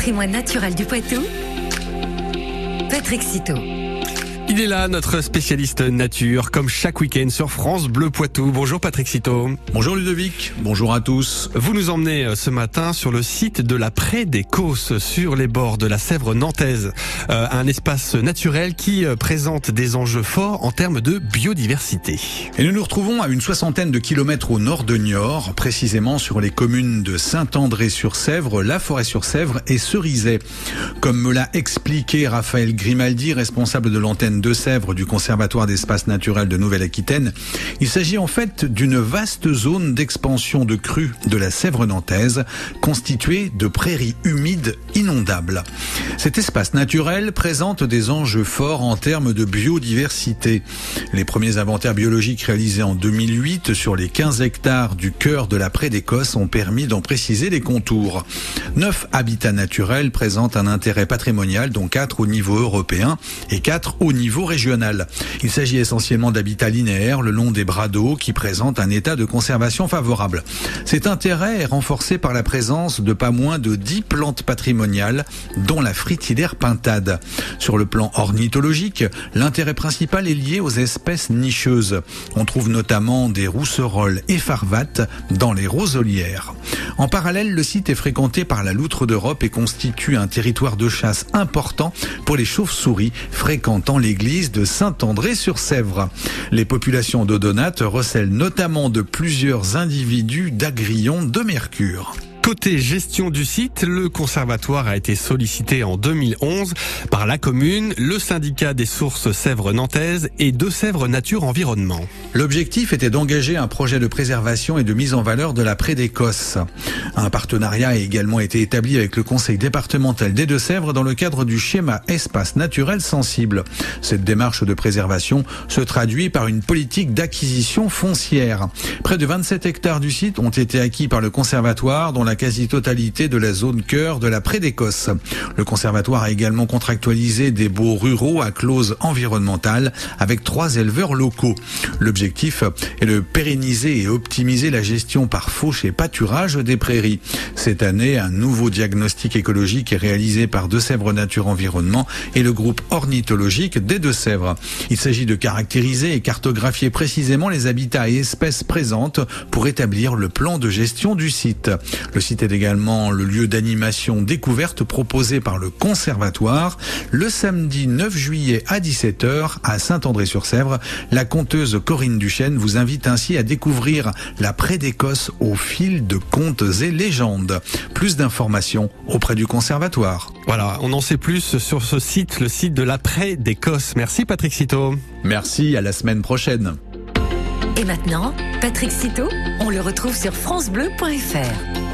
patrimoine naturel du Poitou, Patrick Citeau. Il est là, notre spécialiste nature, comme chaque week-end sur France Bleu Poitou. Bonjour Patrick Citeau. Bonjour Ludovic, bonjour à tous. Vous nous emmenez euh, ce matin sur le site de la Pré des Causses, sur les bords de la Sèvre nantaise. Euh, un espace naturel qui euh, présente des enjeux forts en termes de biodiversité. Et nous nous retrouvons à une soixantaine de kilomètres au nord de Niort, précisément sur les communes de Saint-André-sur-Sèvre, La Forêt-sur-Sèvre et Cerizay. Comme me l'a expliqué Raphaël Grimaldi, responsable de l'antenne de Sèvres du Conservatoire d'espaces naturels de Nouvelle-Aquitaine. Il s'agit en fait d'une vaste zone d'expansion de crues de la Sèvre nantaise, constituée de prairies humides inondables. Cet espace naturel présente des enjeux forts en termes de biodiversité. Les premiers inventaires biologiques réalisés en 2008 sur les 15 hectares du cœur de la Prée d'Écosse ont permis d'en préciser les contours. Neuf habitats naturels présentent un intérêt patrimonial, dont quatre au niveau européen et quatre au niveau régional. Il s'agit essentiellement d'habitats linéaires le long des bras d'eau qui présentent un état de conservation favorable. Cet intérêt est renforcé par la présence de pas moins de 10 plantes patrimoniales, dont la fritillaire pintade. Sur le plan ornithologique, l'intérêt principal est lié aux espèces nicheuses. On trouve notamment des rousserolles et farvates dans les roselières. En parallèle, le site est fréquenté par la loutre d'Europe et constitue un territoire de chasse important pour les chauves-souris fréquentant de Saint-André-sur-Sèvre. Les populations d'Odonates recèlent notamment de plusieurs individus d'agrillons de mercure. Côté gestion du site, le conservatoire a été sollicité en 2011 par la commune, le syndicat des sources Sèvres Nantaise et De Sèvres Nature Environnement. L'objectif était d'engager un projet de préservation et de mise en valeur de la prée d'Écosse. Un partenariat a également été établi avec le conseil départemental des Deux-Sèvres dans le cadre du schéma espace naturel sensible. Cette démarche de préservation se traduit par une politique d'acquisition foncière. Près de 27 hectares du site ont été acquis par le conservatoire dont la quasi-totalité de la zone cœur de la Prée d'Écosse. Le conservatoire a également contractualisé des baux ruraux à clause environnementale avec trois éleveurs locaux. L'objectif est de pérenniser et optimiser la gestion par fauche et pâturage des prairies. Cette année, un nouveau diagnostic écologique est réalisé par Deux-Sèvres Nature Environnement et le groupe ornithologique des Deux-Sèvres. Il s'agit de caractériser et cartographier précisément les habitats et espèces présentes pour établir le plan de gestion du site. Le site est également le lieu d'animation découverte proposé par le Conservatoire. Le samedi 9 juillet à 17h à Saint-André-sur-Sèvre, la conteuse Corinne Duchesne vous invite ainsi à découvrir la Prée d'Écosse au fil de contes et légendes. Plus d'informations auprès du Conservatoire. Voilà, on en sait plus sur ce site, le site de la Prée d'Écosse. Merci Patrick Citeau. Merci, à la semaine prochaine. Et maintenant, Patrick Citeau, on le retrouve sur francebleu.fr.